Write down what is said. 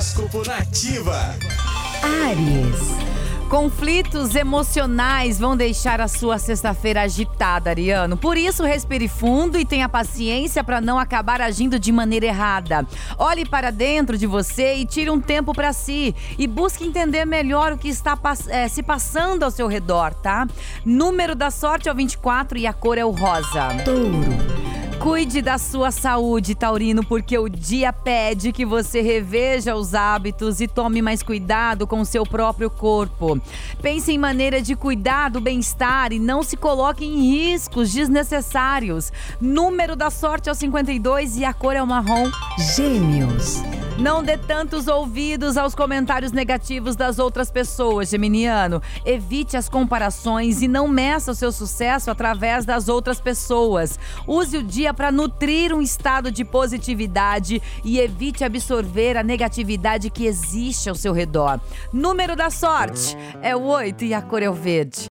Horóscopo Nativa. Ares. Conflitos emocionais vão deixar a sua sexta-feira agitada, Ariano. Por isso, respire fundo e tenha paciência para não acabar agindo de maneira errada. Olhe para dentro de você e tire um tempo para si e busque entender melhor o que está é, se passando ao seu redor, tá? Número da sorte é o 24 e a cor é o rosa. Touro. Cuide da sua saúde, Taurino, porque o dia pede que você reveja os hábitos e tome mais cuidado com o seu próprio corpo. Pense em maneira de cuidar do bem-estar e não se coloque em riscos desnecessários. Número da sorte é o 52 e a cor é o marrom. Gêmeos. Não dê tantos ouvidos aos comentários negativos das outras pessoas, Geminiano. Evite as comparações e não meça o seu sucesso através das outras pessoas. Use o dia para nutrir um estado de positividade e evite absorver a negatividade que existe ao seu redor. Número da sorte é o 8 e a cor é o verde.